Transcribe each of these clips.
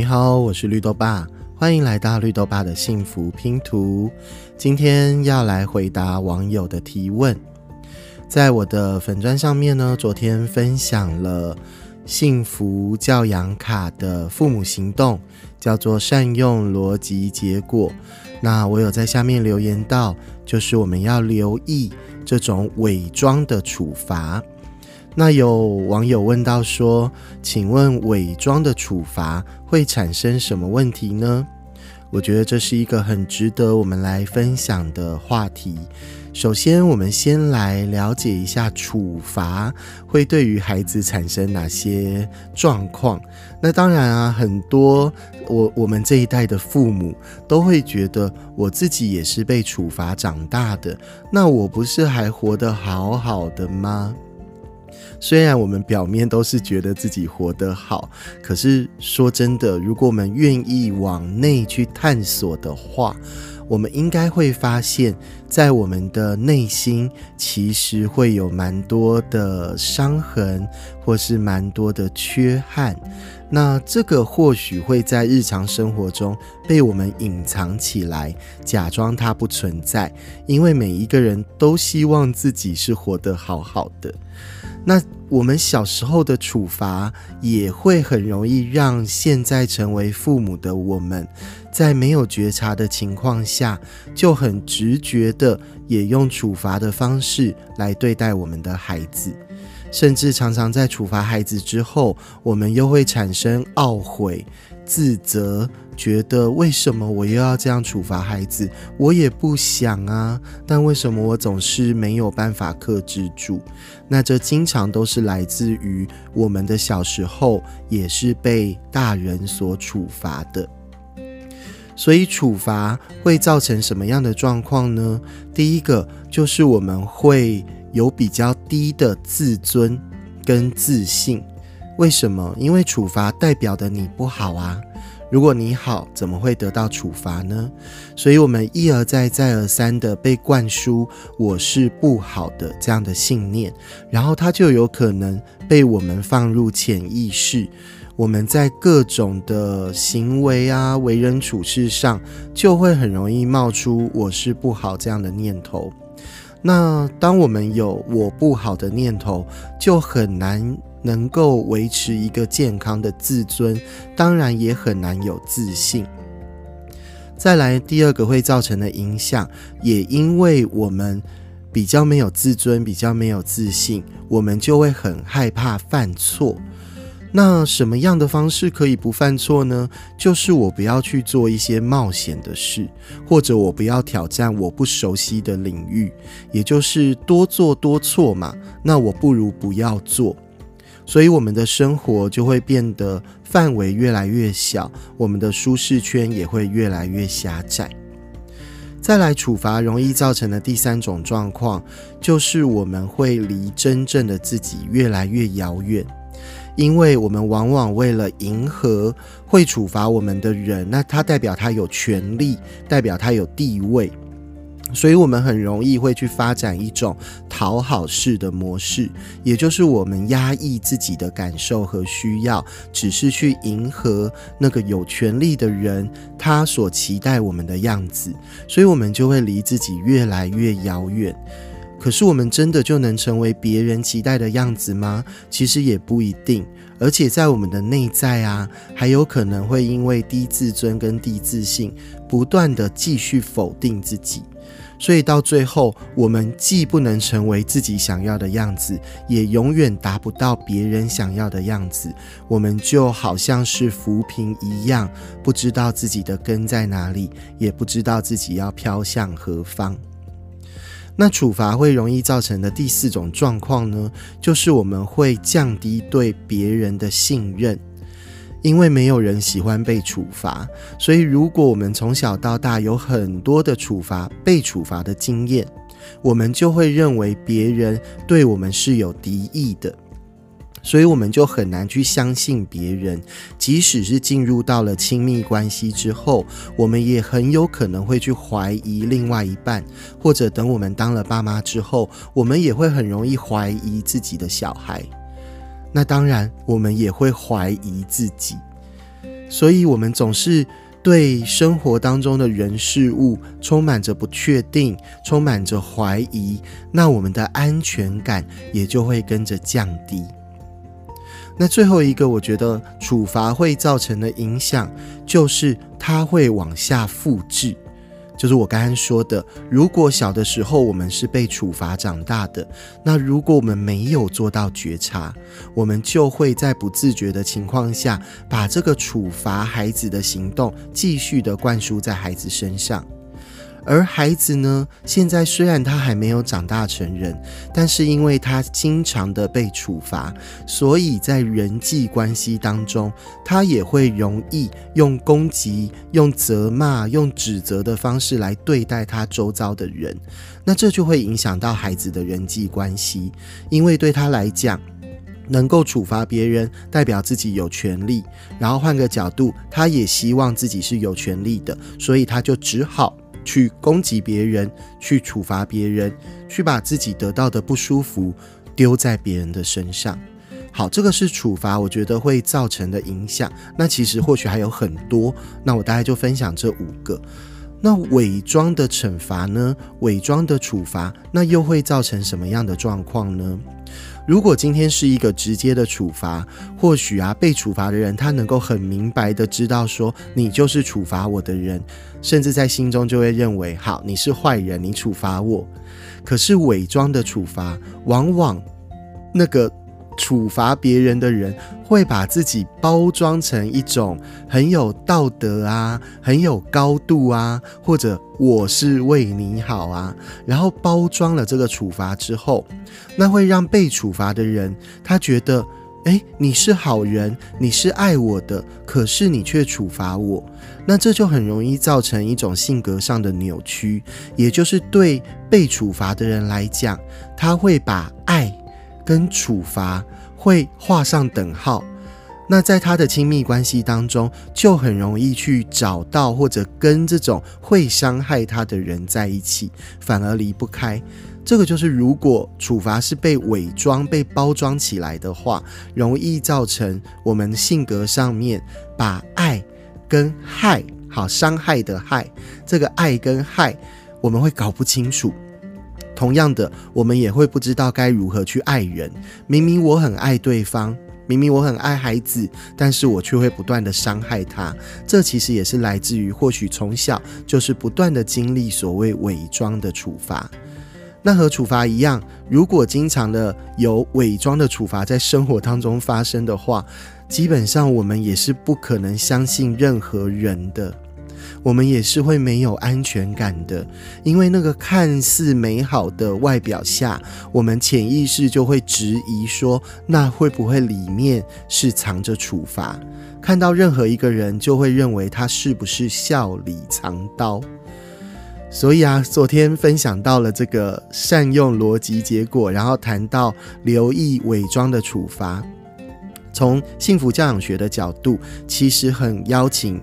你好，我是绿豆爸，欢迎来到绿豆爸的幸福拼图。今天要来回答网友的提问。在我的粉砖上面呢，昨天分享了幸福教养卡的父母行动，叫做善用逻辑结果。那我有在下面留言到，就是我们要留意这种伪装的处罚。那有网友问到说：“请问伪装的处罚会产生什么问题呢？”我觉得这是一个很值得我们来分享的话题。首先，我们先来了解一下处罚会对于孩子产生哪些状况。那当然啊，很多我我们这一代的父母都会觉得，我自己也是被处罚长大的，那我不是还活得好好的吗？虽然我们表面都是觉得自己活得好，可是说真的，如果我们愿意往内去探索的话，我们应该会发现，在我们的内心其实会有蛮多的伤痕，或是蛮多的缺憾。那这个或许会在日常生活中被我们隐藏起来，假装它不存在，因为每一个人都希望自己是活得好好的。那我们小时候的处罚也会很容易让现在成为父母的我们，在没有觉察的情况下，就很直觉的也用处罚的方式来对待我们的孩子。甚至常常在处罚孩子之后，我们又会产生懊悔、自责，觉得为什么我又要这样处罚孩子？我也不想啊，但为什么我总是没有办法克制住？那这经常都是来自于我们的小时候也是被大人所处罚的。所以处罚会造成什么样的状况呢？第一个就是我们会。有比较低的自尊跟自信，为什么？因为处罚代表的你不好啊。如果你好，怎么会得到处罚呢？所以，我们一而再、再而三的被灌输“我是不好的”这样的信念，然后它就有可能被我们放入潜意识。我们在各种的行为啊、为人处事上，就会很容易冒出“我是不好”这样的念头。那当我们有我不好的念头，就很难能够维持一个健康的自尊，当然也很难有自信。再来第二个会造成的影响，也因为我们比较没有自尊，比较没有自信，我们就会很害怕犯错。那什么样的方式可以不犯错呢？就是我不要去做一些冒险的事，或者我不要挑战我不熟悉的领域，也就是多做多错嘛。那我不如不要做，所以我们的生活就会变得范围越来越小，我们的舒适圈也会越来越狭窄。再来处罚容易造成的第三种状况，就是我们会离真正的自己越来越遥远。因为我们往往为了迎合会处罚我们的人，那他代表他有权利，代表他有地位，所以我们很容易会去发展一种讨好式的模式，也就是我们压抑自己的感受和需要，只是去迎合那个有权利的人他所期待我们的样子，所以我们就会离自己越来越遥远。可是我们真的就能成为别人期待的样子吗？其实也不一定。而且在我们的内在啊，还有可能会因为低自尊跟低自信，不断的继续否定自己。所以到最后，我们既不能成为自己想要的样子，也永远达不到别人想要的样子。我们就好像是浮萍一样，不知道自己的根在哪里，也不知道自己要飘向何方。那处罚会容易造成的第四种状况呢，就是我们会降低对别人的信任，因为没有人喜欢被处罚，所以如果我们从小到大有很多的处罚、被处罚的经验，我们就会认为别人对我们是有敌意的。所以我们就很难去相信别人，即使是进入到了亲密关系之后，我们也很有可能会去怀疑另外一半，或者等我们当了爸妈之后，我们也会很容易怀疑自己的小孩。那当然，我们也会怀疑自己。所以我们总是对生活当中的人事物充满着不确定，充满着怀疑，那我们的安全感也就会跟着降低。那最后一个，我觉得处罚会造成的影响，就是它会往下复制。就是我刚刚说的，如果小的时候我们是被处罚长大的，那如果我们没有做到觉察，我们就会在不自觉的情况下，把这个处罚孩子的行动继续的灌输在孩子身上。而孩子呢，现在虽然他还没有长大成人，但是因为他经常的被处罚，所以在人际关系当中，他也会容易用攻击、用责骂、用指责的方式来对待他周遭的人。那这就会影响到孩子的人际关系，因为对他来讲，能够处罚别人，代表自己有权利。然后换个角度，他也希望自己是有权利的，所以他就只好。去攻击别人，去处罚别人，去把自己得到的不舒服丢在别人的身上。好，这个是处罚，我觉得会造成的影响。那其实或许还有很多，那我大概就分享这五个。那伪装的惩罚呢？伪装的处罚，那又会造成什么样的状况呢？如果今天是一个直接的处罚，或许啊，被处罚的人他能够很明白的知道说，你就是处罚我的人，甚至在心中就会认为，好，你是坏人，你处罚我。可是伪装的处罚，往往那个。处罚别人的人会把自己包装成一种很有道德啊、很有高度啊，或者我是为你好啊，然后包装了这个处罚之后，那会让被处罚的人他觉得，哎，你是好人，你是爱我的，可是你却处罚我，那这就很容易造成一种性格上的扭曲，也就是对被处罚的人来讲，他会把爱。跟处罚会画上等号，那在他的亲密关系当中，就很容易去找到或者跟这种会伤害他的人在一起，反而离不开。这个就是如果处罚是被伪装、被包装起来的话，容易造成我们性格上面把爱跟害，好伤害的害，这个爱跟害，我们会搞不清楚。同样的，我们也会不知道该如何去爱人。明明我很爱对方，明明我很爱孩子，但是我却会不断的伤害他。这其实也是来自于，或许从小就是不断的经历所谓伪装的处罚。那和处罚一样，如果经常的有伪装的处罚在生活当中发生的话，基本上我们也是不可能相信任何人的。我们也是会没有安全感的，因为那个看似美好的外表下，我们潜意识就会质疑说，那会不会里面是藏着处罚？看到任何一个人，就会认为他是不是笑里藏刀。所以啊，昨天分享到了这个善用逻辑结果，然后谈到留意伪装的处罚，从幸福教养学的角度，其实很邀请。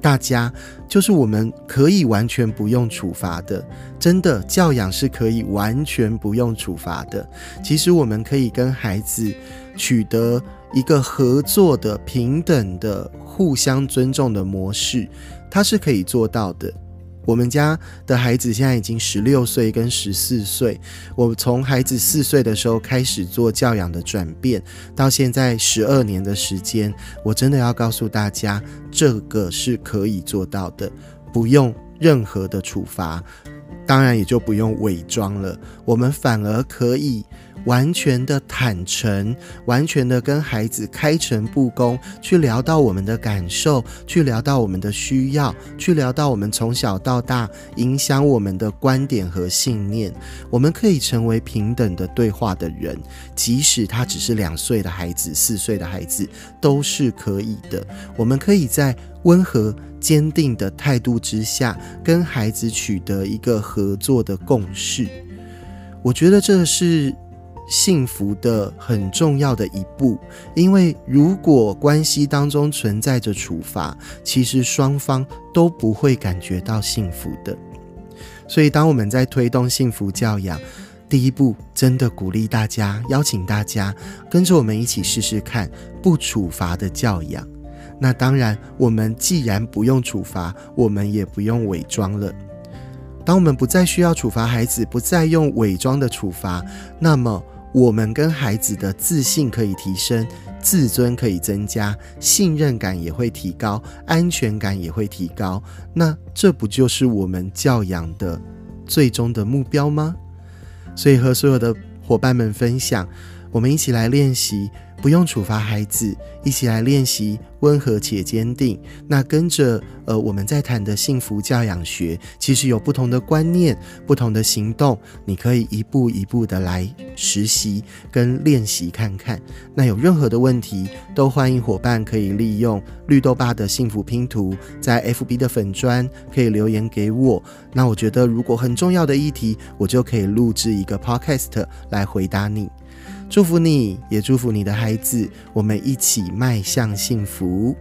大家就是我们可以完全不用处罚的，真的教养是可以完全不用处罚的。其实我们可以跟孩子取得一个合作的、平等的、互相尊重的模式，它是可以做到的。我们家的孩子现在已经十六岁跟十四岁，我从孩子四岁的时候开始做教养的转变，到现在十二年的时间，我真的要告诉大家，这个是可以做到的，不用任何的处罚，当然也就不用伪装了，我们反而可以。完全的坦诚，完全的跟孩子开诚布公，去聊到我们的感受，去聊到我们的需要，去聊到我们从小到大影响我们的观点和信念。我们可以成为平等的对话的人，即使他只是两岁的孩子、四岁的孩子，都是可以的。我们可以在温和、坚定的态度之下，跟孩子取得一个合作的共识。我觉得这是。幸福的很重要的一步，因为如果关系当中存在着处罚，其实双方都不会感觉到幸福的。所以，当我们在推动幸福教养，第一步真的鼓励大家，邀请大家跟着我们一起试试看不处罚的教养。那当然，我们既然不用处罚，我们也不用伪装了。当我们不再需要处罚孩子，不再用伪装的处罚，那么我们跟孩子的自信可以提升，自尊可以增加，信任感也会提高，安全感也会提高。那这不就是我们教养的最终的目标吗？所以和所有的伙伴们分享，我们一起来练习。不用处罚孩子，一起来练习温和且坚定。那跟着呃，我们在谈的幸福教养学，其实有不同的观念、不同的行动，你可以一步一步的来实习跟练习看看。那有任何的问题，都欢迎伙伴可以利用绿豆爸的幸福拼图，在 FB 的粉砖可以留言给我。那我觉得如果很重要的议题，我就可以录制一个 Podcast 来回答你。祝福你，也祝福你的孩子，我们一起迈向幸福。